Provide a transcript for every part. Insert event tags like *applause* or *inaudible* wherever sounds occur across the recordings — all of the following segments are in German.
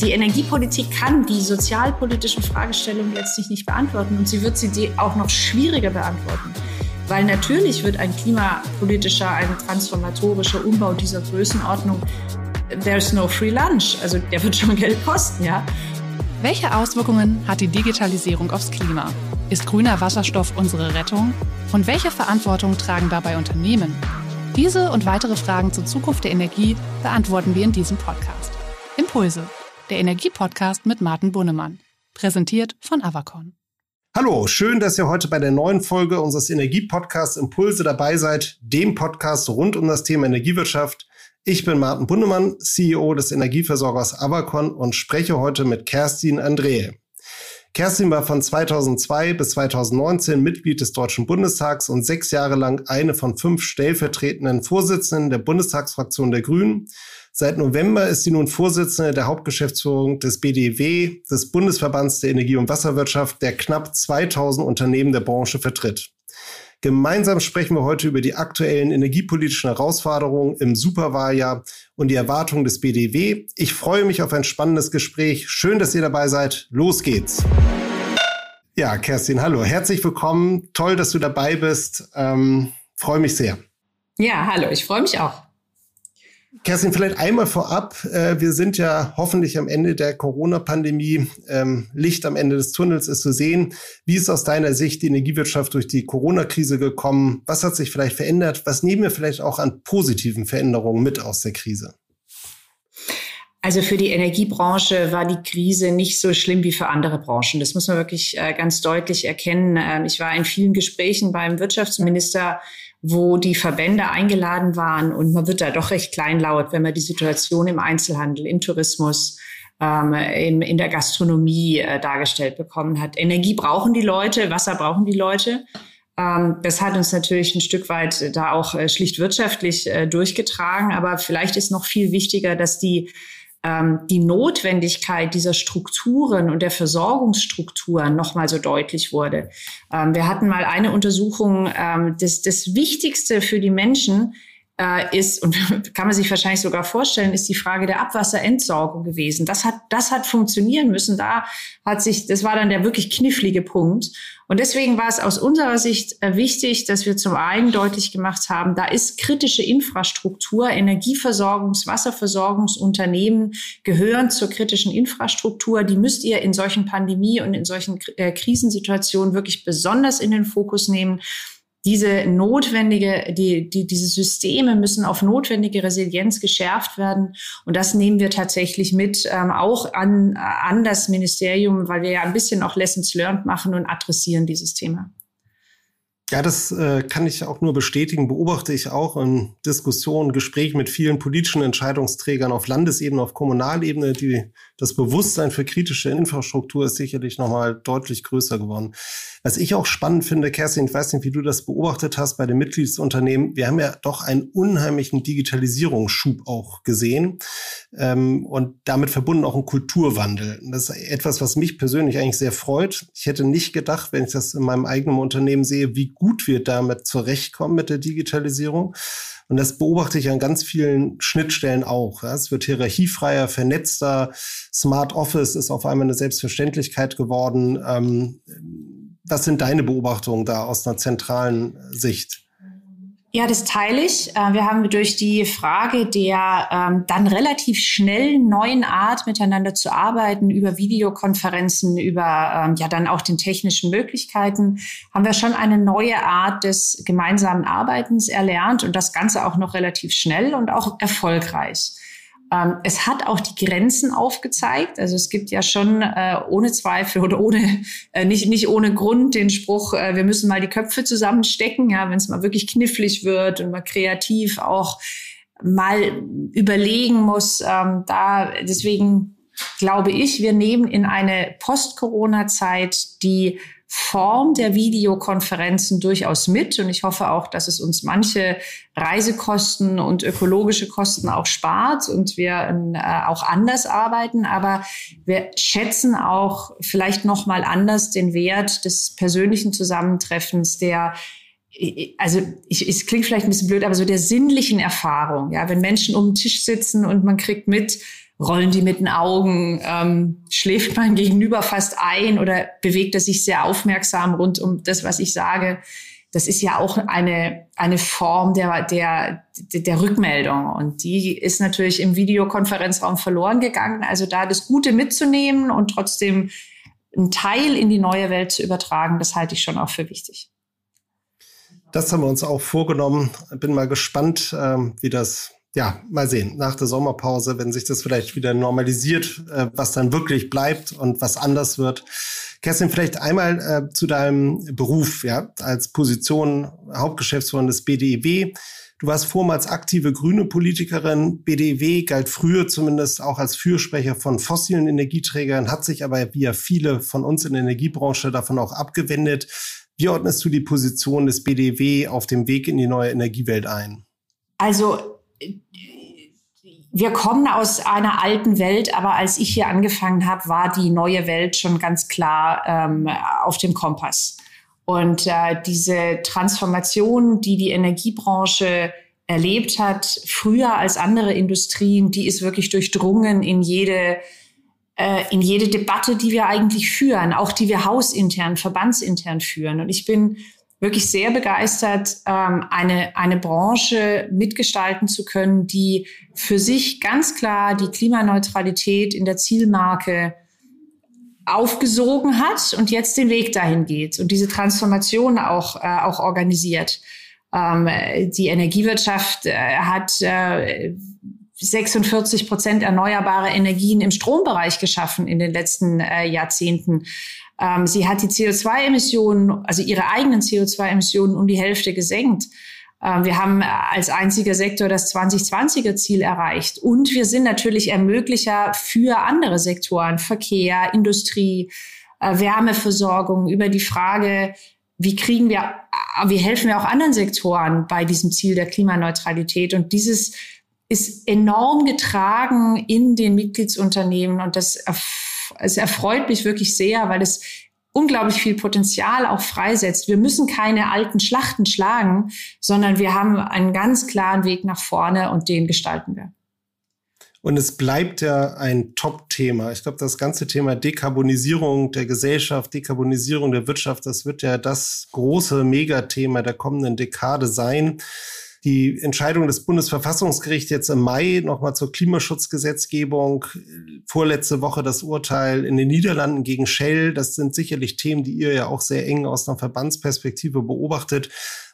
Die Energiepolitik kann die sozialpolitischen Fragestellungen letztlich nicht beantworten und sie wird sie auch noch schwieriger beantworten. Weil natürlich wird ein klimapolitischer, ein transformatorischer Umbau dieser Größenordnung, there's no free lunch, also der wird schon Geld kosten, ja. Welche Auswirkungen hat die Digitalisierung aufs Klima? Ist grüner Wasserstoff unsere Rettung? Und welche Verantwortung tragen dabei Unternehmen? Diese und weitere Fragen zur Zukunft der Energie beantworten wir in diesem Podcast. Impulse, der Energiepodcast mit Martin Bunnemann. Präsentiert von Avacon. Hallo, schön, dass ihr heute bei der neuen Folge unseres Energiepodcasts Impulse dabei seid, dem Podcast rund um das Thema Energiewirtschaft. Ich bin Martin Bundemann, CEO des Energieversorgers Avacon und spreche heute mit Kerstin Andrehe. Kerstin war von 2002 bis 2019 Mitglied des Deutschen Bundestags und sechs Jahre lang eine von fünf stellvertretenden Vorsitzenden der Bundestagsfraktion der Grünen. Seit November ist sie nun Vorsitzende der Hauptgeschäftsführung des BDW, des Bundesverbands der Energie- und Wasserwirtschaft, der knapp 2000 Unternehmen der Branche vertritt. Gemeinsam sprechen wir heute über die aktuellen energiepolitischen Herausforderungen im Superwahljahr und die Erwartungen des BDW. Ich freue mich auf ein spannendes Gespräch. Schön, dass ihr dabei seid. Los geht's. Ja, Kerstin, hallo. Herzlich willkommen. Toll, dass du dabei bist. Ähm, freue mich sehr. Ja, hallo. Ich freue mich auch. Kerstin, vielleicht einmal vorab. Äh, wir sind ja hoffentlich am Ende der Corona-Pandemie. Ähm, Licht am Ende des Tunnels ist zu sehen. Wie ist aus deiner Sicht die Energiewirtschaft durch die Corona-Krise gekommen? Was hat sich vielleicht verändert? Was nehmen wir vielleicht auch an positiven Veränderungen mit aus der Krise? Also für die Energiebranche war die Krise nicht so schlimm wie für andere Branchen. Das muss man wirklich äh, ganz deutlich erkennen. Ähm, ich war in vielen Gesprächen beim Wirtschaftsminister wo die Verbände eingeladen waren und man wird da doch recht kleinlaut, wenn man die Situation im Einzelhandel, im Tourismus, ähm, in, in der Gastronomie äh, dargestellt bekommen hat. Energie brauchen die Leute, Wasser brauchen die Leute. Ähm, das hat uns natürlich ein Stück weit da auch äh, schlicht wirtschaftlich äh, durchgetragen. Aber vielleicht ist noch viel wichtiger, dass die die Notwendigkeit dieser Strukturen und der Versorgungsstrukturen nochmal so deutlich wurde. Ähm, wir hatten mal eine Untersuchung, ähm, das, das Wichtigste für die Menschen äh, ist, und *laughs* kann man sich wahrscheinlich sogar vorstellen, ist die Frage der Abwasserentsorgung gewesen. Das hat, das hat funktionieren müssen. Da hat sich, das war dann der wirklich knifflige Punkt. Und deswegen war es aus unserer Sicht äh, wichtig, dass wir zum einen deutlich gemacht haben, da ist kritische Infrastruktur, Energieversorgungs-, Wasserversorgungsunternehmen gehören zur kritischen Infrastruktur. Die müsst ihr in solchen Pandemie- und in solchen äh, Krisensituationen wirklich besonders in den Fokus nehmen diese notwendige, die, die, diese Systeme müssen auf notwendige Resilienz geschärft werden. Und das nehmen wir tatsächlich mit, ähm, auch an, an das Ministerium, weil wir ja ein bisschen auch Lessons learned machen und adressieren dieses Thema. Ja, das äh, kann ich auch nur bestätigen, beobachte ich auch in Diskussionen, Gesprächen mit vielen politischen Entscheidungsträgern auf Landesebene, auf Kommunalebene. Die, das Bewusstsein für kritische Infrastruktur ist sicherlich nochmal deutlich größer geworden. Was ich auch spannend finde, Kerstin, ich weiß nicht, wie du das beobachtet hast bei den Mitgliedsunternehmen. Wir haben ja doch einen unheimlichen Digitalisierungsschub auch gesehen ähm, und damit verbunden auch einen Kulturwandel. Das ist etwas, was mich persönlich eigentlich sehr freut. Ich hätte nicht gedacht, wenn ich das in meinem eigenen Unternehmen sehe, wie gut wir damit zurechtkommen mit der Digitalisierung. Und das beobachte ich an ganz vielen Schnittstellen auch. Es wird hierarchiefreier, vernetzter. Smart Office ist auf einmal eine Selbstverständlichkeit geworden. Ähm, was sind deine Beobachtungen da aus einer zentralen Sicht? Ja, das teile ich. Äh, wir haben durch die Frage der ähm, dann relativ schnell neuen Art, miteinander zu arbeiten, über Videokonferenzen, über ähm, ja dann auch den technischen Möglichkeiten, haben wir schon eine neue Art des gemeinsamen Arbeitens erlernt und das Ganze auch noch relativ schnell und auch erfolgreich. Ähm, es hat auch die Grenzen aufgezeigt. Also es gibt ja schon äh, ohne Zweifel oder ohne äh, nicht nicht ohne Grund den Spruch, äh, wir müssen mal die Köpfe zusammenstecken, ja, wenn es mal wirklich knifflig wird und mal kreativ auch mal überlegen muss. Ähm, da deswegen glaube ich, wir nehmen in eine Post-Corona-Zeit die Form der Videokonferenzen durchaus mit. Und ich hoffe auch, dass es uns manche Reisekosten und ökologische Kosten auch spart und wir äh, auch anders arbeiten. Aber wir schätzen auch vielleicht noch mal anders den Wert des persönlichen Zusammentreffens, der also ich, es klingt vielleicht ein bisschen blöd, aber so der sinnlichen Erfahrung, ja, wenn Menschen um den Tisch sitzen und man kriegt mit, rollen die mit den Augen, ähm, schläft man gegenüber fast ein oder bewegt er sich sehr aufmerksam rund um das, was ich sage. Das ist ja auch eine, eine Form der, der, der Rückmeldung. Und die ist natürlich im Videokonferenzraum verloren gegangen. Also da das Gute mitzunehmen und trotzdem einen Teil in die neue Welt zu übertragen, das halte ich schon auch für wichtig. Das haben wir uns auch vorgenommen. Bin mal gespannt, ähm, wie das, ja, mal sehen, nach der Sommerpause, wenn sich das vielleicht wieder normalisiert, äh, was dann wirklich bleibt und was anders wird. Kerstin, vielleicht einmal äh, zu deinem Beruf, ja, als Position Hauptgeschäftsführerin des BDEW. Du warst vormals aktive grüne Politikerin. BDW galt früher zumindest auch als Fürsprecher von fossilen Energieträgern, hat sich aber wie ja viele von uns in der Energiebranche davon auch abgewendet. Wie ordnest du die Position des BDW auf dem Weg in die neue Energiewelt ein? Also wir kommen aus einer alten Welt, aber als ich hier angefangen habe, war die neue Welt schon ganz klar ähm, auf dem Kompass. Und äh, diese Transformation, die die Energiebranche erlebt hat, früher als andere Industrien, die ist wirklich durchdrungen in jede, äh, in jede Debatte, die wir eigentlich führen, auch die wir hausintern, verbandsintern führen. Und ich bin wirklich sehr begeistert, ähm, eine, eine Branche mitgestalten zu können, die für sich ganz klar die Klimaneutralität in der Zielmarke aufgesogen hat und jetzt den Weg dahin geht und diese Transformation auch, äh, auch organisiert. Ähm, die Energiewirtschaft äh, hat äh, 46 Prozent erneuerbare Energien im Strombereich geschaffen in den letzten äh, Jahrzehnten. Ähm, sie hat die CO2-Emissionen, also ihre eigenen CO2-Emissionen um die Hälfte gesenkt. Ähm, wir haben als einziger Sektor das 2020er Ziel erreicht. Und wir sind natürlich Ermöglicher für andere Sektoren, Verkehr, Industrie, äh, Wärmeversorgung, über die Frage, wie kriegen wir, äh, wie helfen wir auch anderen Sektoren bei diesem Ziel der Klimaneutralität? Und dieses ist enorm getragen in den Mitgliedsunternehmen und das es erfreut mich wirklich sehr, weil es unglaublich viel Potenzial auch freisetzt. Wir müssen keine alten Schlachten schlagen, sondern wir haben einen ganz klaren Weg nach vorne und den gestalten wir. Und es bleibt ja ein Top-Thema. Ich glaube, das ganze Thema Dekarbonisierung der Gesellschaft, Dekarbonisierung der Wirtschaft, das wird ja das große Megathema der kommenden Dekade sein die Entscheidung des Bundesverfassungsgerichts jetzt im Mai nochmal zur Klimaschutzgesetzgebung, vorletzte Woche das Urteil in den Niederlanden gegen Shell, das sind sicherlich Themen, die ihr ja auch sehr eng aus einer Verbandsperspektive beobachtet.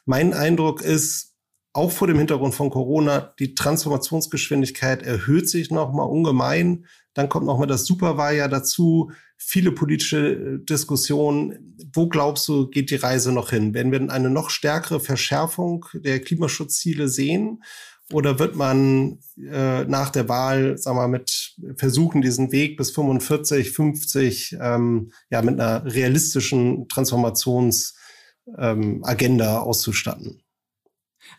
Mein Eindruck ist, auch vor dem Hintergrund von Corona, die Transformationsgeschwindigkeit erhöht sich nochmal ungemein. Dann kommt nochmal das Superwahljahr dazu viele politische äh, Diskussionen. Wo glaubst du, geht die Reise noch hin? Werden wir eine noch stärkere Verschärfung der Klimaschutzziele sehen? Oder wird man äh, nach der Wahl, sagen wir, mit versuchen, diesen Weg bis 45, 50, ähm, ja, mit einer realistischen Transformationsagenda ähm, auszustatten?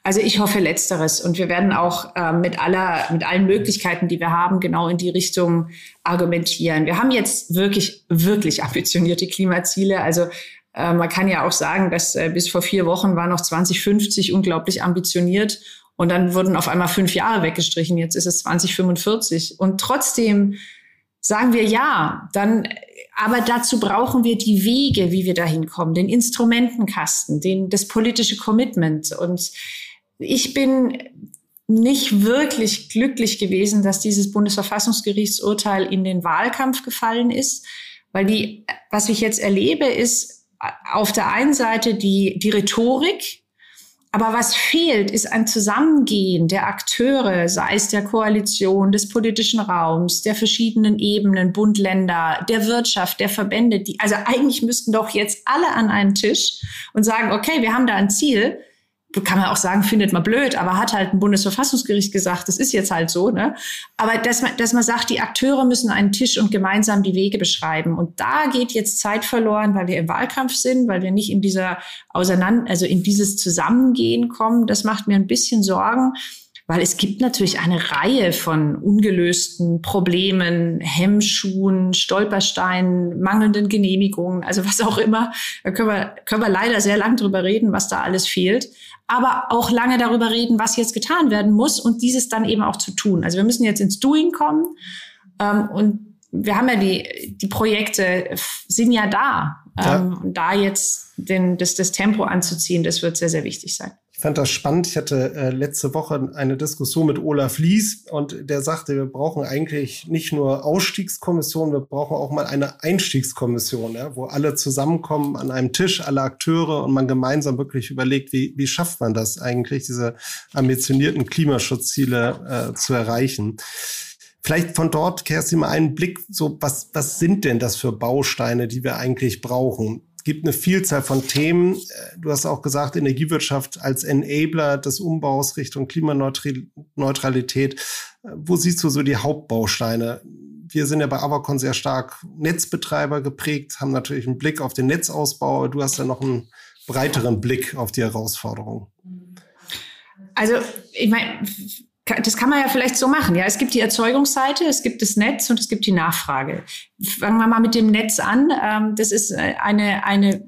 Also ich hoffe letzteres und wir werden auch äh, mit aller mit allen Möglichkeiten, die wir haben, genau in die Richtung argumentieren. Wir haben jetzt wirklich wirklich ambitionierte Klimaziele. Also äh, man kann ja auch sagen, dass äh, bis vor vier Wochen war noch 2050 unglaublich ambitioniert und dann wurden auf einmal fünf Jahre weggestrichen. Jetzt ist es 2045 und trotzdem sagen wir ja, dann aber dazu brauchen wir die Wege, wie wir dahin kommen, den Instrumentenkasten, den, das politische Commitment. Und ich bin nicht wirklich glücklich gewesen, dass dieses Bundesverfassungsgerichtsurteil in den Wahlkampf gefallen ist, weil die, was ich jetzt erlebe, ist auf der einen Seite die, die Rhetorik, aber was fehlt, ist ein Zusammengehen der Akteure, sei es der Koalition, des politischen Raums, der verschiedenen Ebenen, Bund, Länder, der Wirtschaft, der Verbände. Die, also eigentlich müssten doch jetzt alle an einen Tisch und sagen, okay, wir haben da ein Ziel kann man auch sagen, findet man blöd, aber hat halt ein Bundesverfassungsgericht gesagt, das ist jetzt halt so, ne? Aber dass man, dass man sagt, die Akteure müssen einen Tisch und gemeinsam die Wege beschreiben. Und da geht jetzt Zeit verloren, weil wir im Wahlkampf sind, weil wir nicht in dieser Auseinander, also in dieses Zusammengehen kommen. Das macht mir ein bisschen Sorgen. weil es gibt natürlich eine Reihe von ungelösten Problemen, Hemmschuhen, Stolpersteinen, mangelnden Genehmigungen, also was auch immer. Da können wir, können wir leider sehr lang drüber reden, was da alles fehlt. Aber auch lange darüber reden, was jetzt getan werden muss und dieses dann eben auch zu tun. Also wir müssen jetzt ins Doing kommen. Ähm, und wir haben ja die, die Projekte sind ja da. Ja. Ähm, und da jetzt den, das, das Tempo anzuziehen, das wird sehr, sehr wichtig sein fand das spannend. Ich hatte äh, letzte Woche eine Diskussion mit Olaf Lies und der sagte, wir brauchen eigentlich nicht nur Ausstiegskommission, wir brauchen auch mal eine Einstiegskommission, ja, wo alle zusammenkommen an einem Tisch, alle Akteure und man gemeinsam wirklich überlegt, wie, wie schafft man das eigentlich, diese ambitionierten Klimaschutzziele äh, zu erreichen. Vielleicht von dort, Kerstin, mal einen Blick, so was, was sind denn das für Bausteine, die wir eigentlich brauchen? Gibt eine Vielzahl von Themen. Äh, du hast auch gesagt, Energiewirtschaft als Enabler des Umbaus Richtung Klimaneutralität. Äh, wo siehst du so die Hauptbausteine? Wir sind ja bei Avacon sehr stark Netzbetreiber geprägt, haben natürlich einen Blick auf den Netzausbau, du hast ja noch einen breiteren Blick auf die Herausforderungen. Also, ich meine, das kann man ja vielleicht so machen. Ja, es gibt die Erzeugungsseite, es gibt das Netz und es gibt die Nachfrage. Fangen wir mal mit dem Netz an. Ähm, das ist äh, eine, eine,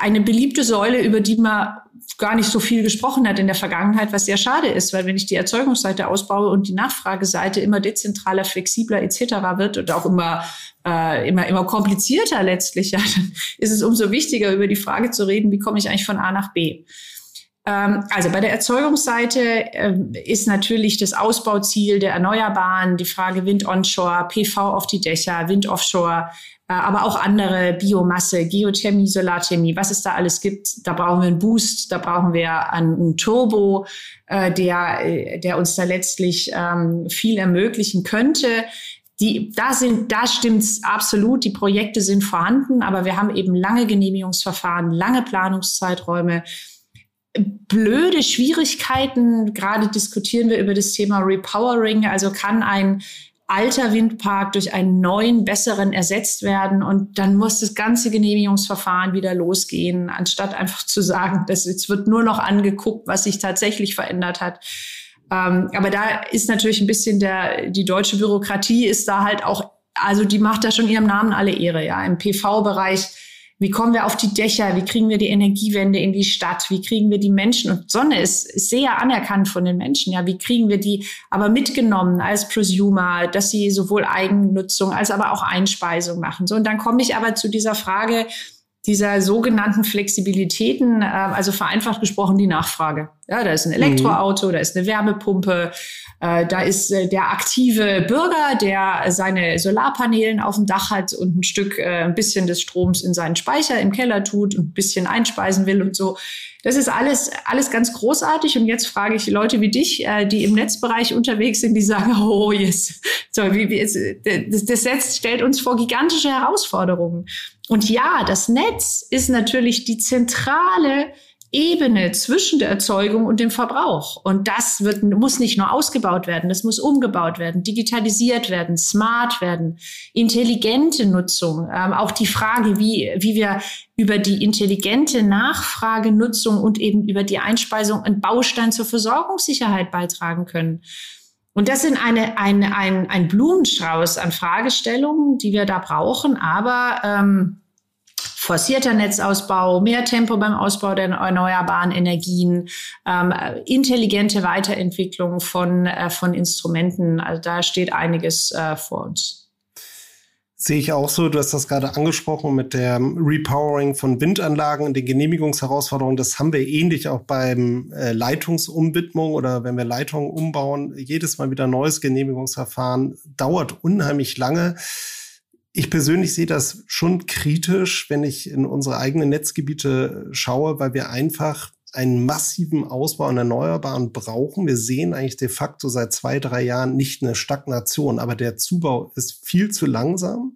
eine beliebte Säule, über die man gar nicht so viel gesprochen hat in der Vergangenheit, was sehr schade ist, weil wenn ich die Erzeugungsseite ausbaue und die Nachfrageseite immer dezentraler, flexibler etc. wird und auch immer äh, immer immer komplizierter letztlich, ja, dann ist es umso wichtiger über die Frage zu reden, wie komme ich eigentlich von A nach B. Ähm, also bei der Erzeugungsseite ähm, ist natürlich das Ausbauziel der Erneuerbaren, die Frage Wind onshore, PV auf die Dächer, Wind offshore, äh, aber auch andere Biomasse, Geothermie, Solarthermie, was es da alles gibt. Da brauchen wir einen Boost, da brauchen wir einen Turbo, äh, der, äh, der uns da letztlich ähm, viel ermöglichen könnte. Die, da sind, da stimmt's absolut. Die Projekte sind vorhanden, aber wir haben eben lange Genehmigungsverfahren, lange Planungszeiträume blöde Schwierigkeiten. Gerade diskutieren wir über das Thema Repowering. Also kann ein alter Windpark durch einen neuen, besseren ersetzt werden und dann muss das ganze Genehmigungsverfahren wieder losgehen, anstatt einfach zu sagen, dass jetzt wird nur noch angeguckt, was sich tatsächlich verändert hat. Ähm, aber da ist natürlich ein bisschen der, die deutsche Bürokratie ist da halt auch, also die macht da schon ihrem Namen alle Ehre, ja. Im PV-Bereich wie kommen wir auf die Dächer? Wie kriegen wir die Energiewende in die Stadt? Wie kriegen wir die Menschen? Und Sonne ist, sehr anerkannt von den Menschen. Ja, wie kriegen wir die aber mitgenommen als Prosumer, dass sie sowohl Eigennutzung als aber auch Einspeisung machen? So, und dann komme ich aber zu dieser Frage, dieser sogenannten Flexibilitäten, äh, also vereinfacht gesprochen die Nachfrage. Ja, da ist ein Elektroauto, mhm. da ist eine Wärmepumpe, äh, da ist äh, der aktive Bürger, der seine Solarpanelen auf dem Dach hat und ein Stück, äh, ein bisschen des Stroms in seinen Speicher im Keller tut und ein bisschen einspeisen will und so. Das ist alles, alles ganz großartig. Und jetzt frage ich Leute wie dich, äh, die im Netzbereich unterwegs sind, die sagen, *laughs* oh yes, so, wie, wie, das, das Netz stellt uns vor gigantische Herausforderungen. Und ja, das Netz ist natürlich die zentrale Ebene zwischen der Erzeugung und dem Verbrauch. Und das wird, muss nicht nur ausgebaut werden, das muss umgebaut werden, digitalisiert werden, smart werden, intelligente Nutzung. Ähm, auch die Frage, wie, wie wir über die intelligente Nachfragenutzung und eben über die Einspeisung einen Baustein zur Versorgungssicherheit beitragen können. Und das sind eine, eine, ein, ein Blumenstrauß an Fragestellungen, die wir da brauchen, aber ähm, forcierter Netzausbau, mehr Tempo beim Ausbau der erneuerbaren Energien, ähm, intelligente Weiterentwicklung von, äh, von Instrumenten. Also da steht einiges äh, vor uns. Sehe ich auch so. Du hast das gerade angesprochen mit der Repowering von Windanlagen, den Genehmigungsherausforderungen. Das haben wir ähnlich auch beim äh, Leitungsumbidmung oder wenn wir Leitungen umbauen. Jedes Mal wieder neues Genehmigungsverfahren dauert unheimlich lange. Ich persönlich sehe das schon kritisch, wenn ich in unsere eigenen Netzgebiete schaue, weil wir einfach einen massiven Ausbau an Erneuerbaren brauchen. Wir sehen eigentlich de facto seit zwei, drei Jahren nicht eine Stagnation, aber der Zubau ist viel zu langsam.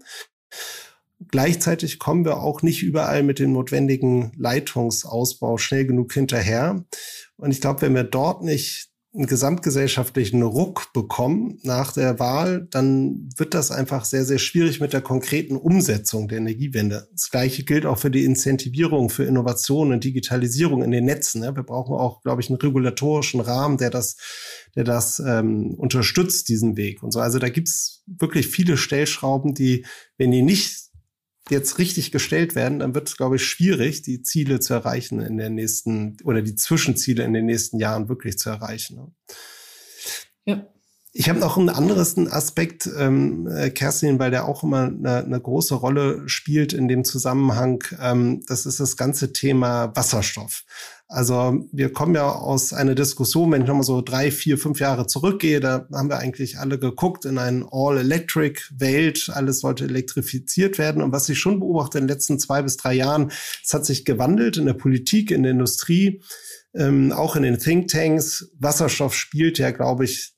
Gleichzeitig kommen wir auch nicht überall mit dem notwendigen Leitungsausbau schnell genug hinterher. Und ich glaube, wenn wir dort nicht einen gesamtgesellschaftlichen Ruck bekommen nach der Wahl, dann wird das einfach sehr, sehr schwierig mit der konkreten Umsetzung der Energiewende. Das Gleiche gilt auch für die Incentivierung für Innovation und Digitalisierung in den Netzen. Wir brauchen auch, glaube ich, einen regulatorischen Rahmen, der das, der das ähm, unterstützt, diesen Weg und so. Also da gibt's wirklich viele Stellschrauben, die, wenn die nicht jetzt richtig gestellt werden, dann wird es, glaube ich, schwierig, die Ziele zu erreichen in den nächsten oder die Zwischenziele in den nächsten Jahren wirklich zu erreichen. Ne? Ja. Ich habe noch einen anderen Aspekt, ähm, äh, Kerstin, weil der auch immer eine, eine große Rolle spielt in dem Zusammenhang. Ähm, das ist das ganze Thema Wasserstoff. Also wir kommen ja aus einer Diskussion, wenn ich nochmal so drei, vier, fünf Jahre zurückgehe, da haben wir eigentlich alle geguckt in eine All-Electric-Welt, alles sollte elektrifiziert werden. Und was ich schon beobachte in den letzten zwei bis drei Jahren, es hat sich gewandelt in der Politik, in der Industrie, ähm, auch in den Thinktanks. Wasserstoff spielt ja, glaube ich,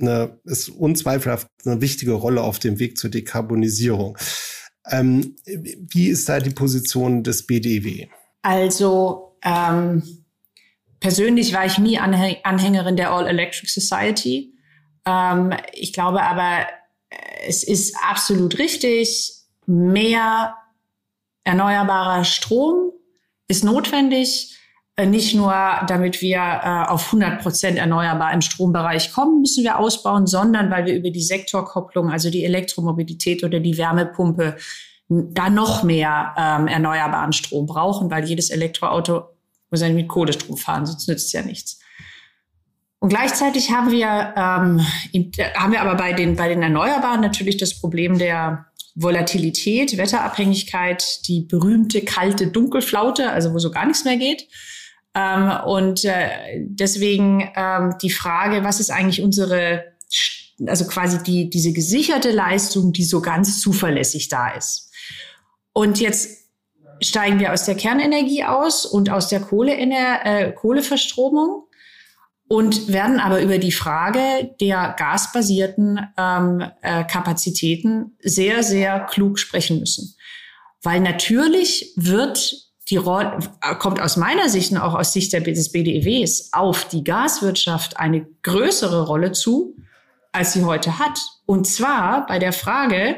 eine, ist unzweifelhaft eine wichtige Rolle auf dem Weg zur Dekarbonisierung. Ähm, wie ist da die Position des BDW? Also ähm, persönlich war ich nie Anhängerin der All-Electric Society. Ähm, ich glaube aber, es ist absolut richtig, mehr erneuerbarer Strom ist notwendig. Äh, nicht nur, damit wir äh, auf 100 Prozent erneuerbar im Strombereich kommen, müssen wir ausbauen, sondern weil wir über die Sektorkopplung, also die Elektromobilität oder die Wärmepumpe, da noch mehr ähm, erneuerbaren Strom brauchen, weil jedes Elektroauto muss ja mit Kohlestrom fahren, sonst nützt es ja nichts. Und gleichzeitig haben wir, ähm, haben wir aber bei den, bei den Erneuerbaren natürlich das Problem der Volatilität, Wetterabhängigkeit, die berühmte kalte Dunkelflaute, also wo so gar nichts mehr geht. Ähm, und äh, deswegen ähm, die Frage, was ist eigentlich unsere, also quasi die, diese gesicherte Leistung, die so ganz zuverlässig da ist. Und jetzt steigen wir aus der Kernenergie aus und aus der Kohle äh, Kohleverstromung und werden aber über die Frage der gasbasierten ähm, äh, Kapazitäten sehr, sehr klug sprechen müssen. Weil natürlich wird die Rolle, kommt aus meiner Sicht und auch aus Sicht des BDEWs auf die Gaswirtschaft eine größere Rolle zu, als sie heute hat. Und zwar bei der Frage,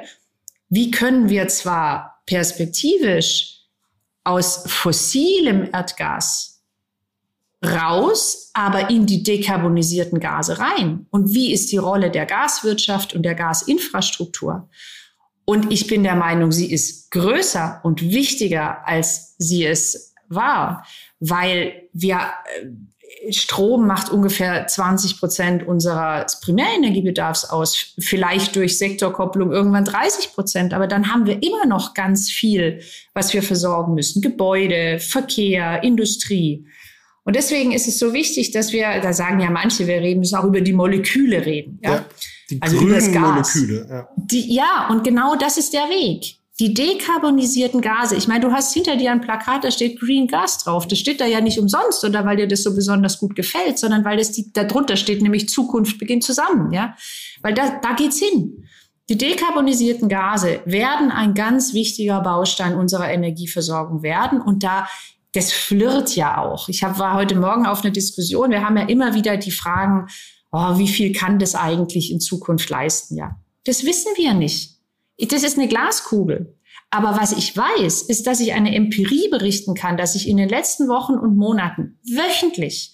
wie können wir zwar perspektivisch aus fossilem Erdgas raus, aber in die dekarbonisierten Gase rein. Und wie ist die Rolle der Gaswirtschaft und der Gasinfrastruktur? Und ich bin der Meinung, sie ist größer und wichtiger, als sie es war, weil wir äh, Strom macht ungefähr 20 Prozent unseres Primärenergiebedarfs aus, vielleicht durch Sektorkopplung irgendwann 30 Prozent, aber dann haben wir immer noch ganz viel, was wir versorgen müssen. Gebäude, Verkehr, Industrie. Und deswegen ist es so wichtig, dass wir, da sagen ja manche, wir reden, müssen auch über die Moleküle reden. Ja, ja die also grünen Moleküle. Ja. Die, ja, und genau das ist der Weg die dekarbonisierten Gase, ich meine, du hast hinter dir ein Plakat, da steht Green Gas drauf. Das steht da ja nicht umsonst oder weil dir das so besonders gut gefällt, sondern weil das die, drunter steht, nämlich Zukunft beginnt zusammen, ja. Weil da, da geht's hin. Die dekarbonisierten Gase werden ein ganz wichtiger Baustein unserer Energieversorgung werden und da das flirrt ja auch. Ich hab, war heute Morgen auf einer Diskussion. Wir haben ja immer wieder die Fragen, oh, wie viel kann das eigentlich in Zukunft leisten? Ja, das wissen wir nicht. Das ist eine Glaskugel. Aber was ich weiß, ist, dass ich eine Empirie berichten kann, dass ich in den letzten Wochen und Monaten wöchentlich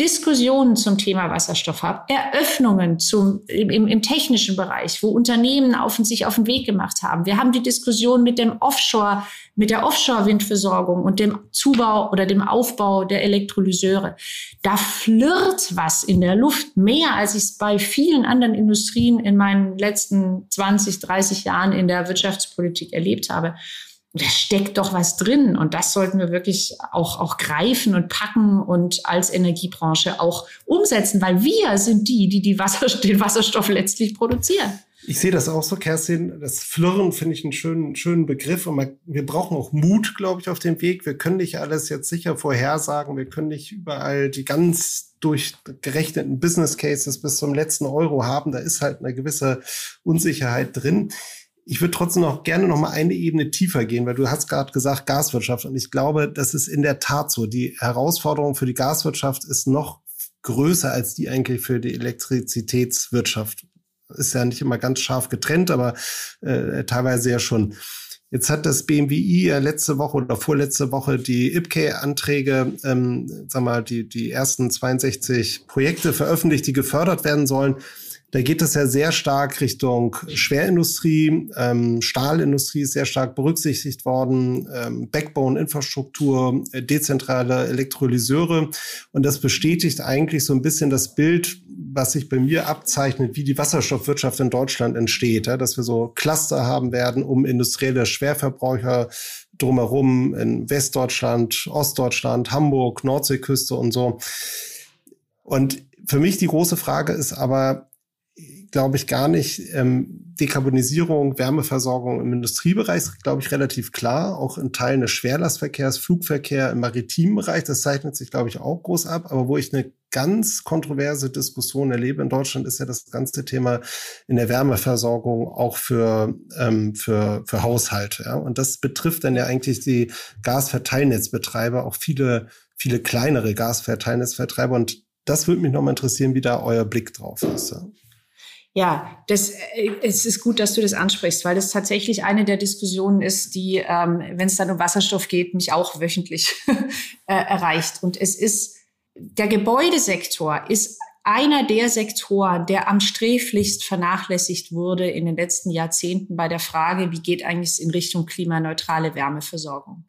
Diskussionen zum Thema Wasserstoff habe, Eröffnungen zum, im, im technischen Bereich, wo Unternehmen auf, sich auf den Weg gemacht haben. Wir haben die Diskussion mit dem Offshore, mit der Offshore-Windversorgung und dem Zubau oder dem Aufbau der Elektrolyseure. Da flirrt was in der Luft mehr, als ich es bei vielen anderen Industrien in meinen letzten 20, 30 Jahren in der Wirtschaftspolitik erlebt habe da steckt doch was drin und das sollten wir wirklich auch, auch greifen und packen und als Energiebranche auch umsetzen, weil wir sind die, die, die Wasser, *laughs* den Wasserstoff letztlich produzieren. Ich sehe das auch so, Kerstin. Das Flirren finde ich einen schönen, schönen Begriff. Und man, wir brauchen auch Mut, glaube ich, auf dem Weg. Wir können nicht alles jetzt sicher vorhersagen. Wir können nicht überall die ganz durchgerechneten Business Cases bis zum letzten Euro haben. Da ist halt eine gewisse Unsicherheit drin. Ich würde trotzdem noch gerne noch mal eine Ebene tiefer gehen, weil du hast gerade gesagt Gaswirtschaft und ich glaube, das ist in der Tat so. Die Herausforderung für die Gaswirtschaft ist noch größer als die eigentlich für die Elektrizitätswirtschaft. Ist ja nicht immer ganz scharf getrennt, aber äh, teilweise ja schon. Jetzt hat das BMWI ja letzte Woche oder vorletzte Woche die IPCEI-Anträge, ähm, sag mal, die, die ersten 62 Projekte veröffentlicht, die gefördert werden sollen. Da geht es ja sehr stark Richtung Schwerindustrie, ähm, Stahlindustrie ist sehr stark berücksichtigt worden, ähm, Backbone-Infrastruktur, äh, dezentrale Elektrolyseure. Und das bestätigt eigentlich so ein bisschen das Bild, was sich bei mir abzeichnet, wie die Wasserstoffwirtschaft in Deutschland entsteht. Ja? Dass wir so Cluster haben werden, um industrielle Schwerverbräucher drumherum in Westdeutschland, Ostdeutschland, Hamburg, Nordseeküste und so. Und für mich die große Frage ist aber, glaube ich, gar nicht. Ähm, Dekarbonisierung, Wärmeversorgung im Industriebereich ist, glaube ich, relativ klar. Auch in Teilen des Schwerlastverkehrs, Flugverkehr im maritimen Bereich, das zeichnet sich, glaube ich, auch groß ab. Aber wo ich eine ganz kontroverse Diskussion erlebe in Deutschland, ist ja das ganze Thema in der Wärmeversorgung auch für, ähm, für, für Haushalte. Ja? Und das betrifft dann ja eigentlich die Gasverteilnetzbetreiber, auch viele, viele kleinere Gasverteilnetzbetreiber. Und das würde mich nochmal interessieren, wie da euer Blick drauf ist. Ja? Ja, das, äh, es ist gut, dass du das ansprichst, weil das tatsächlich eine der Diskussionen ist, die, ähm, wenn es dann um Wasserstoff geht, mich auch wöchentlich *laughs* äh, erreicht. Und es ist, der Gebäudesektor ist einer der Sektoren, der am sträflichst vernachlässigt wurde in den letzten Jahrzehnten bei der Frage, wie geht eigentlich in Richtung klimaneutrale Wärmeversorgung.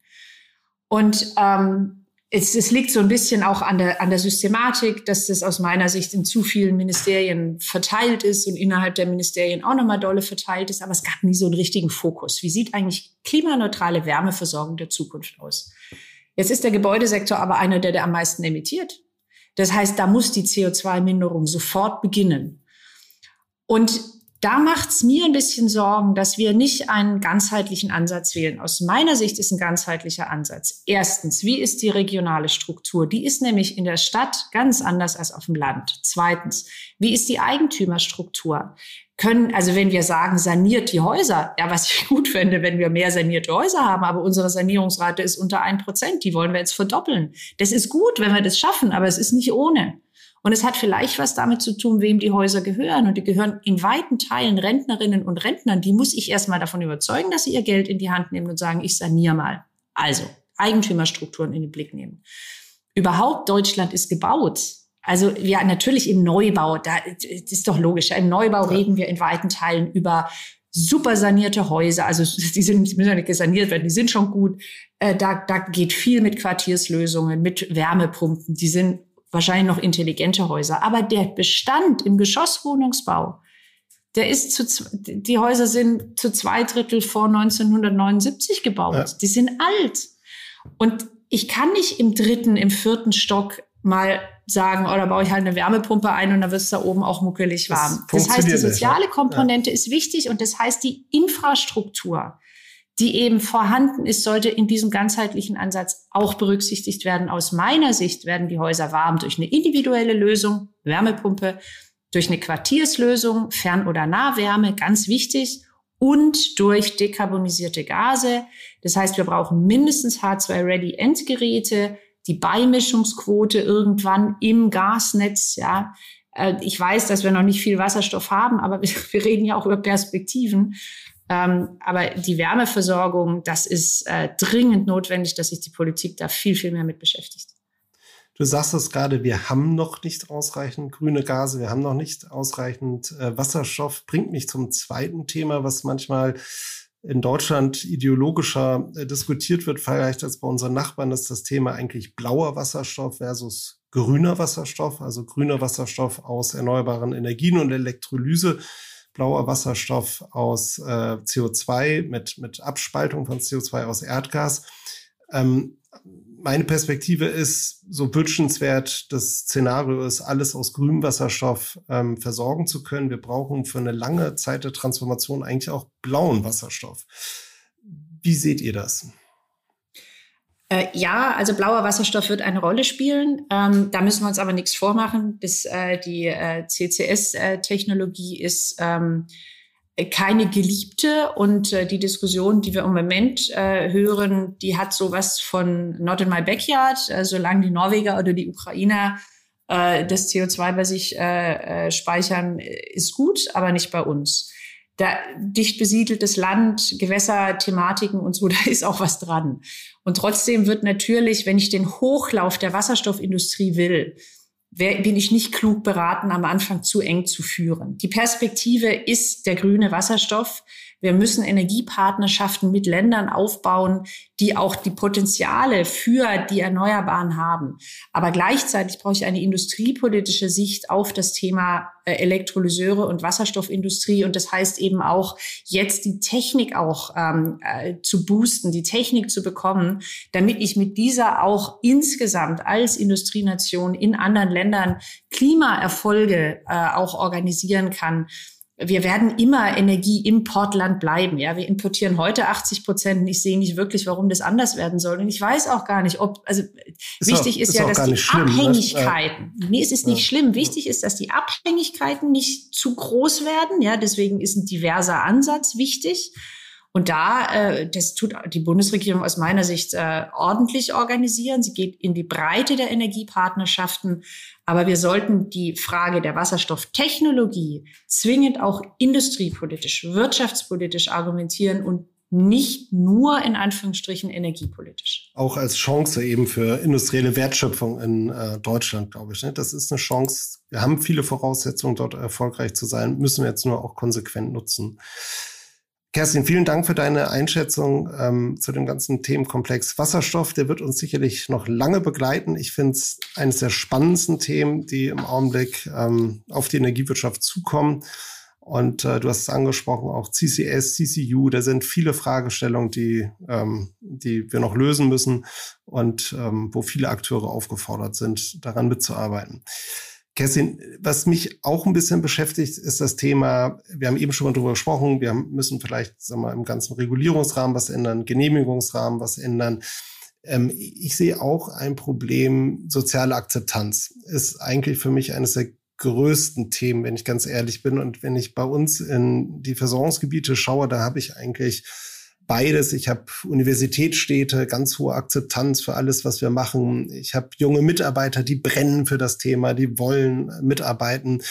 Und ähm, es, es liegt so ein bisschen auch an der, an der Systematik, dass das aus meiner Sicht in zu vielen Ministerien verteilt ist und innerhalb der Ministerien auch nochmal dolle verteilt ist. Aber es gab nie so einen richtigen Fokus. Wie sieht eigentlich klimaneutrale Wärmeversorgung der Zukunft aus? Jetzt ist der Gebäudesektor aber einer, der, der am meisten emittiert. Das heißt, da muss die CO2-Minderung sofort beginnen. Und da macht's mir ein bisschen Sorgen, dass wir nicht einen ganzheitlichen Ansatz wählen. Aus meiner Sicht ist ein ganzheitlicher Ansatz. Erstens, wie ist die regionale Struktur? Die ist nämlich in der Stadt ganz anders als auf dem Land. Zweitens, wie ist die Eigentümerstruktur? Können, also wenn wir sagen, saniert die Häuser, ja, was ich *laughs* gut fände, wenn wir mehr sanierte Häuser haben, aber unsere Sanierungsrate ist unter ein Prozent, die wollen wir jetzt verdoppeln. Das ist gut, wenn wir das schaffen, aber es ist nicht ohne. Und es hat vielleicht was damit zu tun, wem die Häuser gehören. Und die gehören in weiten Teilen Rentnerinnen und Rentnern. Die muss ich erstmal davon überzeugen, dass sie ihr Geld in die Hand nehmen und sagen, ich saniere mal. Also Eigentümerstrukturen in den Blick nehmen. Überhaupt Deutschland ist gebaut. Also ja, natürlich im Neubau, da ist doch logisch. Im Neubau reden wir in weiten Teilen über super sanierte Häuser. Also *laughs* die sind die müssen ja nicht gesaniert werden, die sind schon gut. Äh, da, da geht viel mit Quartierslösungen, mit Wärmepumpen. Die sind wahrscheinlich noch intelligente Häuser. Aber der Bestand im Geschosswohnungsbau, der ist zu, die Häuser sind zu zwei Drittel vor 1979 gebaut. Ja. Die sind alt. Und ich kann nicht im dritten, im vierten Stock mal sagen, oder oh, baue ich halt eine Wärmepumpe ein und dann wird es da oben auch muckelig warm. Das, das heißt, die soziale Komponente ja. ist wichtig und das heißt, die Infrastruktur die eben vorhanden ist, sollte in diesem ganzheitlichen Ansatz auch berücksichtigt werden. Aus meiner Sicht werden die Häuser warm durch eine individuelle Lösung, Wärmepumpe, durch eine Quartierslösung, Fern- oder Nahwärme, ganz wichtig, und durch dekarbonisierte Gase. Das heißt, wir brauchen mindestens H2-Ready-Endgeräte, die Beimischungsquote irgendwann im Gasnetz, ja. Äh, ich weiß, dass wir noch nicht viel Wasserstoff haben, aber *laughs* wir reden ja auch über Perspektiven. Ähm, aber die Wärmeversorgung, das ist äh, dringend notwendig, dass sich die Politik da viel, viel mehr mit beschäftigt. Du sagst es gerade, wir haben noch nicht ausreichend grüne Gase, wir haben noch nicht ausreichend äh, Wasserstoff. Bringt mich zum zweiten Thema, was manchmal in Deutschland ideologischer äh, diskutiert wird, vielleicht als bei unseren Nachbarn, ist das Thema eigentlich blauer Wasserstoff versus grüner Wasserstoff, also grüner Wasserstoff aus erneuerbaren Energien und Elektrolyse blauer Wasserstoff aus äh, CO2 mit, mit Abspaltung von CO2 aus Erdgas. Ähm, meine Perspektive ist, so wünschenswert das Szenario ist, alles aus grünem Wasserstoff ähm, versorgen zu können. Wir brauchen für eine lange Zeit der Transformation eigentlich auch blauen Wasserstoff. Wie seht ihr das? Äh, ja, also blauer Wasserstoff wird eine Rolle spielen. Ähm, da müssen wir uns aber nichts vormachen. Das, äh, die äh, CCS-Technologie ist ähm, keine geliebte und äh, die Diskussion, die wir im Moment äh, hören, die hat sowas von not in my backyard. Äh, solange die Norweger oder die Ukrainer äh, das CO2 bei sich äh, äh, speichern, ist gut, aber nicht bei uns. Da dicht besiedeltes Land, Gewässerthematiken und so, *laughs* da ist auch was dran. Und trotzdem wird natürlich, wenn ich den Hochlauf der Wasserstoffindustrie will, bin ich nicht klug beraten, am Anfang zu eng zu führen. Die Perspektive ist der grüne Wasserstoff. Wir müssen Energiepartnerschaften mit Ländern aufbauen, die auch die Potenziale für die Erneuerbaren haben. Aber gleichzeitig brauche ich eine industriepolitische Sicht auf das Thema äh, Elektrolyseure und Wasserstoffindustrie. Und das heißt eben auch, jetzt die Technik auch ähm, äh, zu boosten, die Technik zu bekommen, damit ich mit dieser auch insgesamt als Industrienation in anderen Ländern Klimaerfolge äh, auch organisieren kann wir werden immer Energieimportland bleiben. Ja, wir importieren heute 80 Prozent. Ich sehe nicht wirklich, warum das anders werden soll. Und ich weiß auch gar nicht, ob, also ist wichtig auch, ist, ist ja, dass die schlimm, ne? Abhängigkeiten, ne? nee, es ist nicht ja. schlimm. Wichtig ist, dass die Abhängigkeiten nicht zu groß werden. Ja, deswegen ist ein diverser Ansatz wichtig. Und da, äh, das tut die Bundesregierung aus meiner Sicht äh, ordentlich organisieren. Sie geht in die Breite der Energiepartnerschaften. Aber wir sollten die Frage der Wasserstofftechnologie zwingend auch industriepolitisch, wirtschaftspolitisch argumentieren und nicht nur in Anführungsstrichen energiepolitisch. Auch als Chance eben für industrielle Wertschöpfung in äh, Deutschland, glaube ich. Ne? Das ist eine Chance. Wir haben viele Voraussetzungen, dort erfolgreich zu sein, müssen wir jetzt nur auch konsequent nutzen. Kerstin, vielen Dank für deine Einschätzung ähm, zu dem ganzen Themenkomplex Wasserstoff. Der wird uns sicherlich noch lange begleiten. Ich finde es eines der spannendsten Themen, die im Augenblick ähm, auf die Energiewirtschaft zukommen. Und äh, du hast es angesprochen, auch CCS, CCU, da sind viele Fragestellungen, die, ähm, die wir noch lösen müssen und ähm, wo viele Akteure aufgefordert sind, daran mitzuarbeiten. Kerstin, was mich auch ein bisschen beschäftigt, ist das Thema, wir haben eben schon mal drüber gesprochen, wir müssen vielleicht sagen wir, im ganzen Regulierungsrahmen was ändern, Genehmigungsrahmen was ändern. Ähm, ich sehe auch ein Problem, soziale Akzeptanz ist eigentlich für mich eines der größten Themen, wenn ich ganz ehrlich bin. Und wenn ich bei uns in die Versorgungsgebiete schaue, da habe ich eigentlich beides. Ich habe Universitätsstädte, ganz hohe Akzeptanz für alles, was wir machen. Ich habe junge Mitarbeiter, die brennen für das Thema, die wollen mitarbeiten.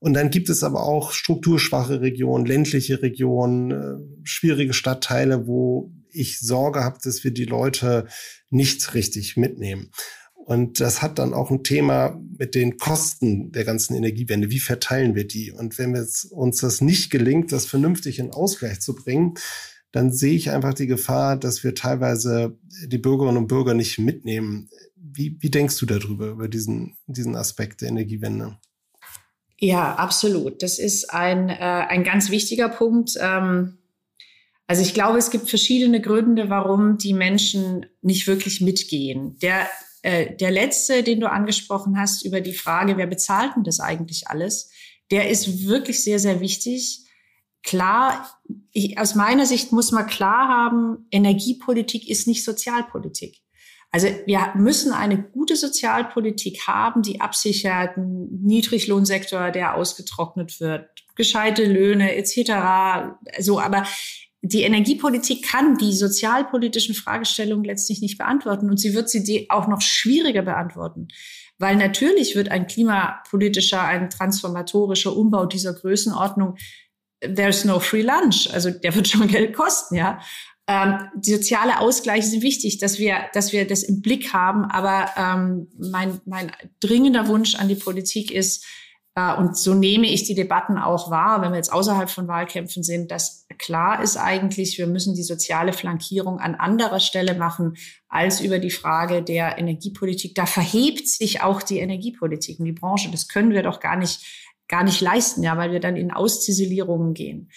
Und dann gibt es aber auch strukturschwache Regionen, ländliche Regionen, äh, schwierige Stadtteile, wo ich Sorge habe, dass wir die Leute nicht richtig mitnehmen. Und das hat dann auch ein Thema mit den Kosten der ganzen Energiewende. Wie verteilen wir die? Und wenn uns das nicht gelingt, das vernünftig in Ausgleich zu bringen, dann sehe ich einfach die Gefahr, dass wir teilweise die Bürgerinnen und Bürger nicht mitnehmen. Wie, wie denkst du darüber, über diesen, diesen Aspekt der Energiewende? Ja, absolut. Das ist ein, äh, ein ganz wichtiger Punkt. Ähm, also ich glaube, es gibt verschiedene Gründe, warum die Menschen nicht wirklich mitgehen. Der, äh, der letzte, den du angesprochen hast, über die Frage, wer bezahlt denn das eigentlich alles, der ist wirklich sehr, sehr wichtig klar, ich, aus meiner Sicht muss man klar haben, Energiepolitik ist nicht Sozialpolitik. Also wir müssen eine gute Sozialpolitik haben, die absichert, einen Niedriglohnsektor, der ausgetrocknet wird, gescheite Löhne etc. So, aber die Energiepolitik kann die sozialpolitischen Fragestellungen letztlich nicht beantworten und sie wird sie auch noch schwieriger beantworten. Weil natürlich wird ein klimapolitischer, ein transformatorischer Umbau dieser Größenordnung there's no free lunch. Also der wird schon *laughs* Geld kosten, ja. Ähm, die soziale Ausgleiche sind wichtig, dass wir, dass wir das im Blick haben. Aber ähm, mein, mein dringender Wunsch an die Politik ist, äh, und so nehme ich die Debatten auch wahr, wenn wir jetzt außerhalb von Wahlkämpfen sind, dass klar ist eigentlich, wir müssen die soziale Flankierung an anderer Stelle machen als über die Frage der Energiepolitik. Da verhebt sich auch die Energiepolitik und die Branche. Das können wir doch gar nicht gar nicht leisten, ja, weil wir dann in Ausziselierungen gehen.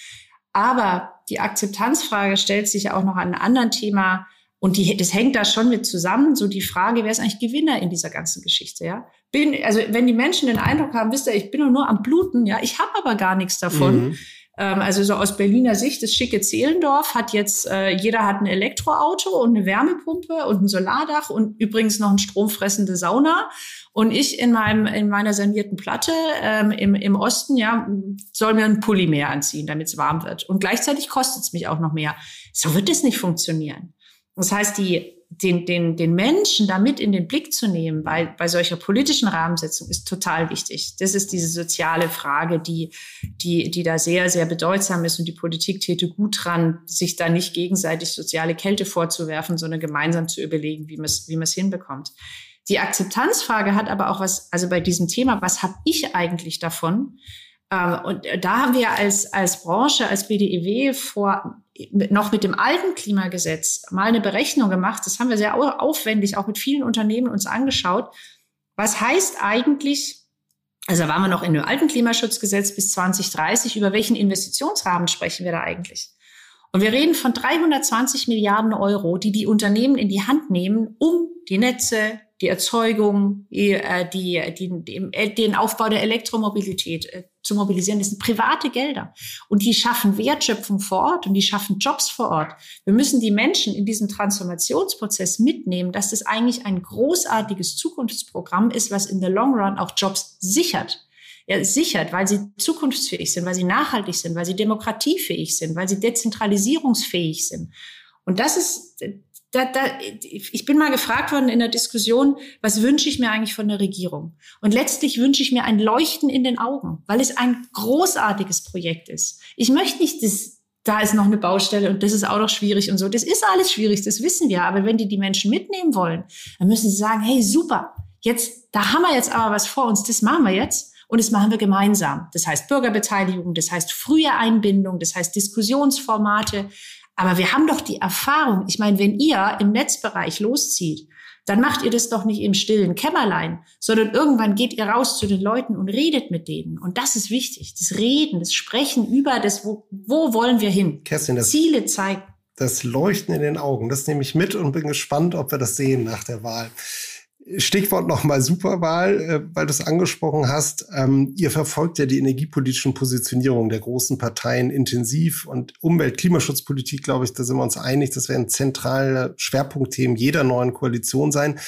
Aber die Akzeptanzfrage stellt sich ja auch noch an einem anderen Thema und die, das hängt da schon mit zusammen. So die Frage, wer ist eigentlich Gewinner in dieser ganzen Geschichte, ja? Bin, also wenn die Menschen den Eindruck haben, wisst ihr, ich bin nur am Bluten, ja, ich habe aber gar nichts davon. Mhm. Ähm, also so aus Berliner Sicht, das schicke Zehlendorf hat jetzt, äh, jeder hat ein Elektroauto und eine Wärmepumpe und ein Solardach und übrigens noch eine stromfressende Sauna. Und ich in meinem in meiner sanierten Platte ähm, im, im Osten ja soll mir ein Pulli mehr anziehen, damit es warm wird. Und gleichzeitig kostet es mich auch noch mehr. So wird es nicht funktionieren. Das heißt, die den, den, den Menschen damit in den Blick zu nehmen bei, bei solcher politischen Rahmensetzung ist total wichtig. Das ist diese soziale Frage, die, die, die da sehr, sehr bedeutsam ist und die Politik täte gut dran, sich da nicht gegenseitig soziale Kälte vorzuwerfen, sondern gemeinsam zu überlegen, wie man es wie man hinbekommt. Die Akzeptanzfrage hat aber auch was, also bei diesem Thema, was habe ich eigentlich davon? Ähm, und da haben wir als, als Branche, als BDEW vor, noch mit dem alten Klimagesetz mal eine Berechnung gemacht. Das haben wir sehr aufwendig auch mit vielen Unternehmen uns angeschaut. Was heißt eigentlich, also waren wir noch in dem alten Klimaschutzgesetz bis 2030, über welchen Investitionsrahmen sprechen wir da eigentlich? Und wir reden von 320 Milliarden Euro, die die Unternehmen in die Hand nehmen, um die Netze, die Erzeugung, die, äh, die, die, äh, den Aufbau der Elektromobilität äh, zu mobilisieren. Das sind private Gelder. Und die schaffen Wertschöpfung vor Ort und die schaffen Jobs vor Ort. Wir müssen die Menschen in diesem Transformationsprozess mitnehmen, dass das eigentlich ein großartiges Zukunftsprogramm ist, was in the long run auch Jobs sichert. Ja, sichert, weil sie zukunftsfähig sind, weil sie nachhaltig sind, weil sie demokratiefähig sind, weil sie dezentralisierungsfähig sind. Und das ist, da, da, ich bin mal gefragt worden in der Diskussion, was wünsche ich mir eigentlich von der Regierung? Und letztlich wünsche ich mir ein Leuchten in den Augen, weil es ein großartiges Projekt ist. Ich möchte nicht, dass da ist noch eine Baustelle und das ist auch noch schwierig und so. Das ist alles schwierig, das wissen wir. Aber wenn die die Menschen mitnehmen wollen, dann müssen sie sagen, hey, super, jetzt, da haben wir jetzt aber was vor uns, das machen wir jetzt. Und das machen wir gemeinsam. Das heißt Bürgerbeteiligung, das heißt frühe Einbindung, das heißt Diskussionsformate. Aber wir haben doch die Erfahrung, ich meine, wenn ihr im Netzbereich loszieht, dann macht ihr das doch nicht im stillen Kämmerlein, sondern irgendwann geht ihr raus zu den Leuten und redet mit denen. Und das ist wichtig. Das Reden, das Sprechen über das, wo, wo wollen wir hin? Kerstin, das, Ziele zeigen. Das Leuchten in den Augen, das nehme ich mit und bin gespannt, ob wir das sehen nach der Wahl. Stichwort nochmal Superwahl, äh, weil du es angesprochen hast. Ähm, ihr verfolgt ja die energiepolitischen Positionierungen der großen Parteien intensiv und Umwelt-, Klimaschutzpolitik, glaube ich, da sind wir uns einig, das werden zentrale Schwerpunktthemen jeder neuen Koalition sein.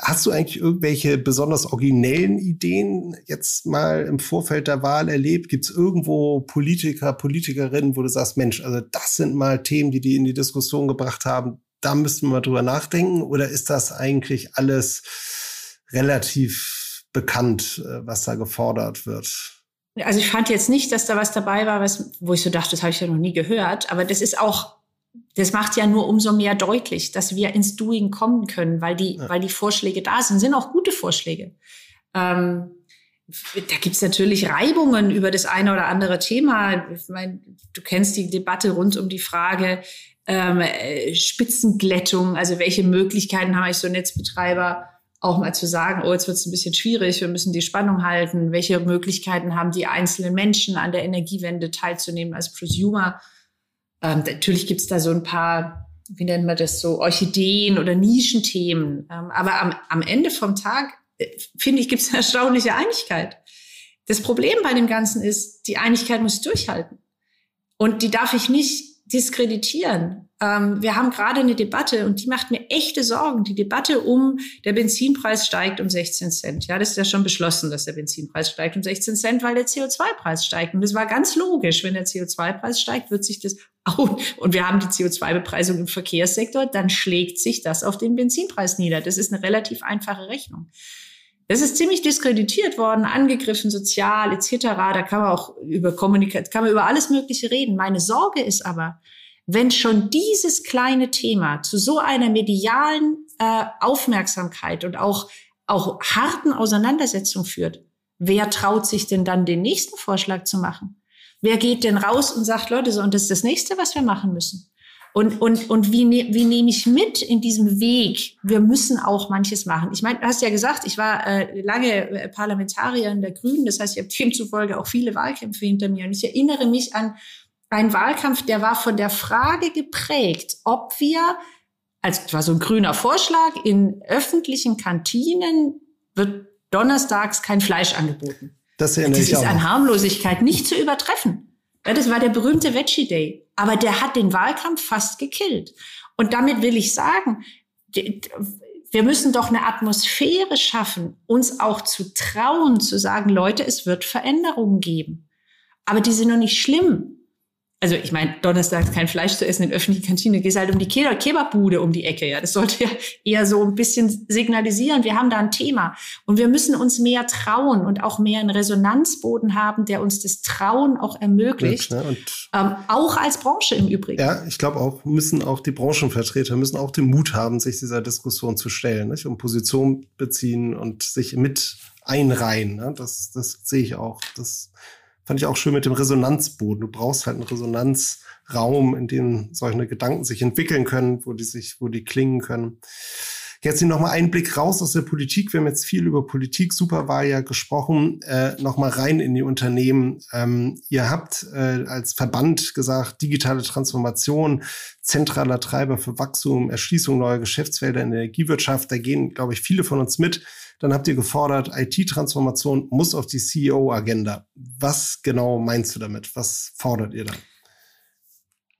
Hast du eigentlich irgendwelche besonders originellen Ideen jetzt mal im Vorfeld der Wahl erlebt? Gibt es irgendwo Politiker, Politikerinnen, wo du sagst, Mensch, also das sind mal Themen, die die in die Diskussion gebracht haben, da müssten wir mal drüber nachdenken? Oder ist das eigentlich alles relativ bekannt, äh, was da gefordert wird? Also ich fand jetzt nicht, dass da was dabei war, was, wo ich so dachte, das habe ich ja noch nie gehört. Aber das ist auch, das macht ja nur umso mehr deutlich, dass wir ins Doing kommen können, weil die, ja. weil die Vorschläge da sind, sind auch gute Vorschläge. Ähm, da gibt's natürlich Reibungen über das eine oder andere Thema. Ich meine, du kennst die Debatte rund um die Frage, ähm, äh, Spitzenglättung, also welche Möglichkeiten haben eigentlich so Netzbetreiber, auch mal zu sagen, oh, jetzt wird es ein bisschen schwierig, wir müssen die Spannung halten, welche Möglichkeiten haben die einzelnen Menschen an der Energiewende teilzunehmen als Prosumer. Ähm, natürlich gibt's da so ein paar, wie nennt man das so, Orchideen oder Nischenthemen. Ähm, aber am, am Ende vom Tag, äh, finde ich, gibt's eine erstaunliche Einigkeit. Das Problem bei dem Ganzen ist, die Einigkeit muss durchhalten. Und die darf ich nicht diskreditieren. Ähm, wir haben gerade eine Debatte und die macht mir echte Sorgen. Die Debatte um der Benzinpreis steigt um 16 Cent. Ja, das ist ja schon beschlossen, dass der Benzinpreis steigt um 16 Cent, weil der CO2-Preis steigt. Und das war ganz logisch. Wenn der CO2-Preis steigt, wird sich das auch, und wir haben die CO2-Bepreisung im Verkehrssektor, dann schlägt sich das auf den Benzinpreis nieder. Das ist eine relativ einfache Rechnung. Das ist ziemlich diskreditiert worden, angegriffen, sozial etc. Da kann man auch über Kommunikation, kann man über alles Mögliche reden. Meine Sorge ist aber, wenn schon dieses kleine Thema zu so einer medialen äh, Aufmerksamkeit und auch, auch harten Auseinandersetzung führt, wer traut sich denn dann den nächsten Vorschlag zu machen? Wer geht denn raus und sagt, Leute, so, und das ist das nächste, was wir machen müssen? Und, und, und wie, ne, wie nehme ich mit in diesem Weg? Wir müssen auch manches machen. Ich meine, du hast ja gesagt, ich war äh, lange äh, Parlamentarierin der Grünen, das heißt, ich habe demzufolge auch viele Wahlkämpfe hinter mir. Und ich erinnere mich an einen Wahlkampf, der war von der Frage geprägt, ob wir, also es war so ein grüner Vorschlag, in öffentlichen Kantinen wird donnerstags kein Fleisch angeboten. Das, das ist an Harmlosigkeit nicht zu übertreffen. Ja, das war der berühmte Veggie Day. Aber der hat den Wahlkampf fast gekillt. Und damit will ich sagen, wir müssen doch eine Atmosphäre schaffen, uns auch zu trauen, zu sagen, Leute, es wird Veränderungen geben. Aber die sind noch nicht schlimm. Also ich meine, donnerstags kein Fleisch zu essen in öffentlichen Kantine, gehst halt um die Ke Kebabbude um die Ecke. Ja, das sollte ja eher so ein bisschen signalisieren, wir haben da ein Thema. Und wir müssen uns mehr trauen und auch mehr einen Resonanzboden haben, der uns das Trauen auch ermöglicht. Ja, ähm, auch als Branche im Übrigen. Ja, ich glaube auch, müssen auch die Branchenvertreter müssen auch den Mut haben, sich dieser Diskussion zu stellen, nicht? und Position beziehen und sich mit einreihen. Ne? Das, das sehe ich auch. Das fand ich auch schön mit dem Resonanzboden. Du brauchst halt einen Resonanzraum, in dem solche Gedanken sich entwickeln können, wo die sich, wo die klingen können. Jetzt noch mal einen Blick raus aus der Politik. Wir haben jetzt viel über Politik, Superwahl ja gesprochen. Äh, noch mal rein in die Unternehmen. Ähm, ihr habt äh, als Verband gesagt, digitale Transformation, zentraler Treiber für Wachstum, Erschließung neuer Geschäftsfelder in der Energiewirtschaft. Da gehen, glaube ich, viele von uns mit. Dann habt ihr gefordert, IT-Transformation muss auf die CEO-Agenda. Was genau meinst du damit? Was fordert ihr da?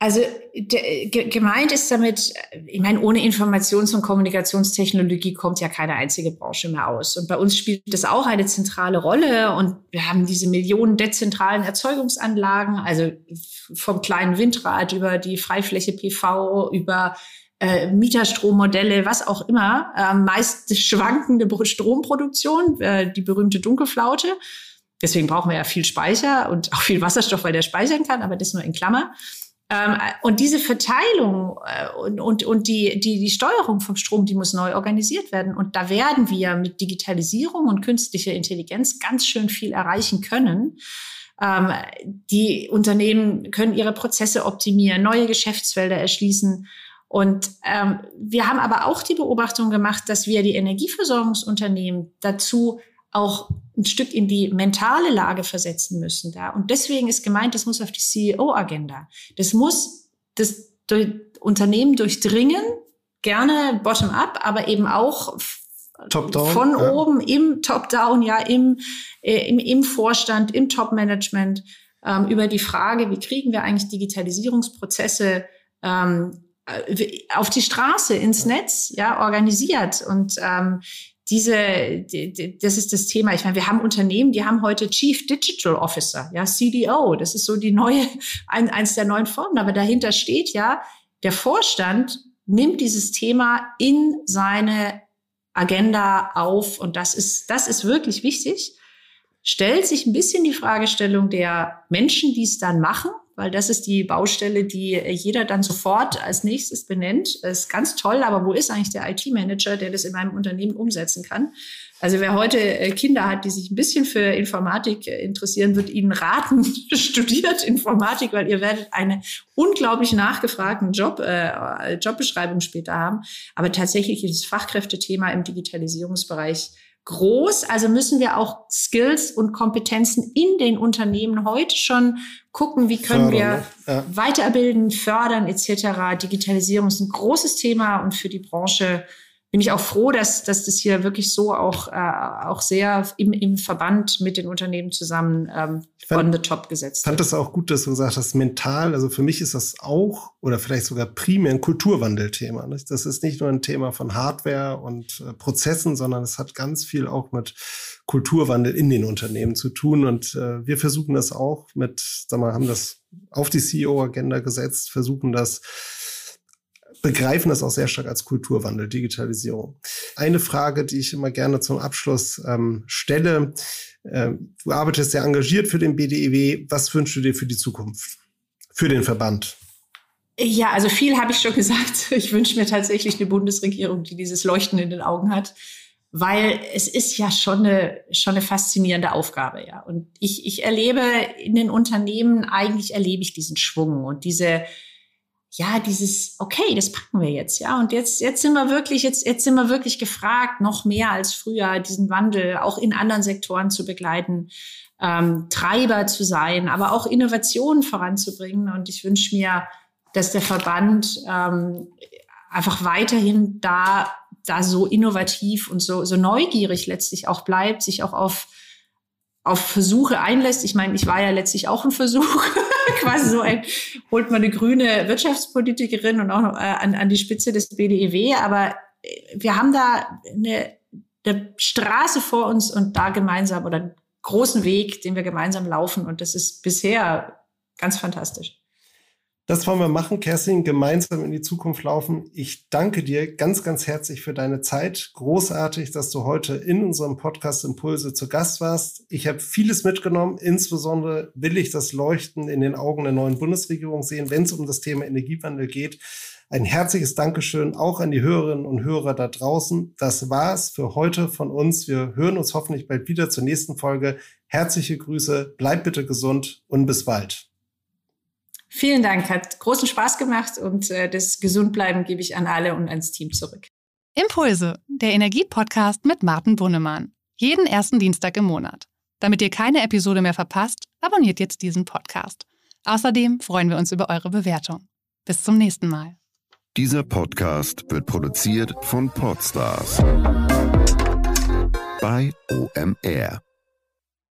Also gemeint ist damit, ich meine, ohne Informations- und Kommunikationstechnologie kommt ja keine einzige Branche mehr aus. Und bei uns spielt das auch eine zentrale Rolle. Und wir haben diese Millionen dezentralen Erzeugungsanlagen, also vom kleinen Windrad über die Freifläche PV, über äh, Mieterstrommodelle, was auch immer, äh, meist schwankende Stromproduktion, äh, die berühmte Dunkelflaute. Deswegen brauchen wir ja viel Speicher und auch viel Wasserstoff, weil der speichern kann, aber das nur in Klammer. Ähm, und diese Verteilung äh, und, und, und die, die, die Steuerung vom Strom, die muss neu organisiert werden. Und da werden wir mit Digitalisierung und künstlicher Intelligenz ganz schön viel erreichen können. Ähm, die Unternehmen können ihre Prozesse optimieren, neue Geschäftsfelder erschließen. Und ähm, wir haben aber auch die Beobachtung gemacht, dass wir die Energieversorgungsunternehmen dazu auch ein Stück in die mentale Lage versetzen müssen. Da. Und deswegen ist gemeint, das muss auf die CEO-Agenda. Das muss das durch Unternehmen durchdringen, gerne bottom-up, aber eben auch von ja. oben im Top-down, ja, im, äh, im, im Vorstand, im Top-Management, ähm, über die Frage, wie kriegen wir eigentlich Digitalisierungsprozesse ähm, äh, auf die Straße, ins Netz, ja, organisiert. Und ähm, diese, die, die, das ist das Thema. Ich meine, wir haben Unternehmen, die haben heute Chief Digital Officer, ja, CDO. Das ist so die neue, *laughs* ein, eins der neuen Formen. Aber dahinter steht ja, der Vorstand nimmt dieses Thema in seine Agenda auf. Und das ist, das ist wirklich wichtig. Stellt sich ein bisschen die Fragestellung der Menschen, die es dann machen weil das ist die Baustelle, die jeder dann sofort als nächstes benennt. Das ist ganz toll, aber wo ist eigentlich der IT-Manager, der das in meinem Unternehmen umsetzen kann? Also wer heute äh, Kinder hat, die sich ein bisschen für Informatik äh, interessieren, wird Ihnen raten, *laughs* studiert Informatik, weil ihr werdet eine unglaublich nachgefragten Job, äh, Jobbeschreibung später haben. Aber tatsächlich ist das Fachkräftethema im Digitalisierungsbereich groß. Also müssen wir auch Skills und Kompetenzen in den Unternehmen heute schon gucken, wie können wir ne? ja. weiterbilden, fördern etc. Digitalisierung ist ein großes Thema und für die Branche bin ich auch froh, dass, dass das hier wirklich so auch, äh, auch sehr im, im Verband mit den Unternehmen zusammen ähm, fand, on the top gesetzt Ich fand das auch gut, dass du gesagt hast, mental, also für mich ist das auch oder vielleicht sogar primär ein Kulturwandelthema. Nicht? Das ist nicht nur ein Thema von Hardware und äh, Prozessen, sondern es hat ganz viel auch mit Kulturwandel in den Unternehmen zu tun. Und äh, wir versuchen das auch mit, sag mal, haben das auf die CEO-Agenda gesetzt, versuchen das begreifen das auch sehr stark als Kulturwandel, Digitalisierung. Eine Frage, die ich immer gerne zum Abschluss ähm, stelle. Ähm, du arbeitest sehr engagiert für den BDEW. Was wünschst du dir für die Zukunft, für den Verband? Ja, also viel habe ich schon *laughs* gesagt. Ich wünsche mir tatsächlich eine Bundesregierung, die dieses Leuchten in den Augen hat, weil es ist ja schon eine, schon eine faszinierende Aufgabe, ja. Und ich, ich erlebe in den Unternehmen, eigentlich erlebe ich diesen Schwung und diese, ja, dieses, okay, das packen wir jetzt, ja. Und jetzt, jetzt sind wir wirklich, jetzt, jetzt sind wir wirklich gefragt, noch mehr als früher, diesen Wandel auch in anderen Sektoren zu begleiten, ähm, Treiber zu sein, aber auch Innovationen voranzubringen. Und ich wünsche mir, dass der Verband ähm, einfach weiterhin da, da so innovativ und so, so neugierig letztlich auch bleibt, sich auch auf, auf Versuche einlässt. Ich meine, ich war ja letztlich auch ein Versuch. *laughs* quasi so ein, holt man eine grüne Wirtschaftspolitikerin und auch noch äh, an, an die Spitze des BDEW. Aber äh, wir haben da eine, eine Straße vor uns und da gemeinsam oder einen großen Weg, den wir gemeinsam laufen. Und das ist bisher ganz fantastisch. Das wollen wir machen, Kerstin, gemeinsam in die Zukunft laufen. Ich danke dir ganz, ganz herzlich für deine Zeit. Großartig, dass du heute in unserem Podcast Impulse zu Gast warst. Ich habe vieles mitgenommen. Insbesondere will ich das Leuchten in den Augen der neuen Bundesregierung sehen, wenn es um das Thema Energiewandel geht. Ein herzliches Dankeschön auch an die Hörerinnen und Hörer da draußen. Das war's für heute von uns. Wir hören uns hoffentlich bald wieder zur nächsten Folge. Herzliche Grüße, bleibt bitte gesund und bis bald. Vielen Dank, hat großen Spaß gemacht und äh, das Gesundbleiben gebe ich an alle und ans Team zurück. Impulse, der Energie-Podcast mit Martin Bunnemann. Jeden ersten Dienstag im Monat. Damit ihr keine Episode mehr verpasst, abonniert jetzt diesen Podcast. Außerdem freuen wir uns über eure Bewertung. Bis zum nächsten Mal. Dieser Podcast wird produziert von Podstars bei OMR.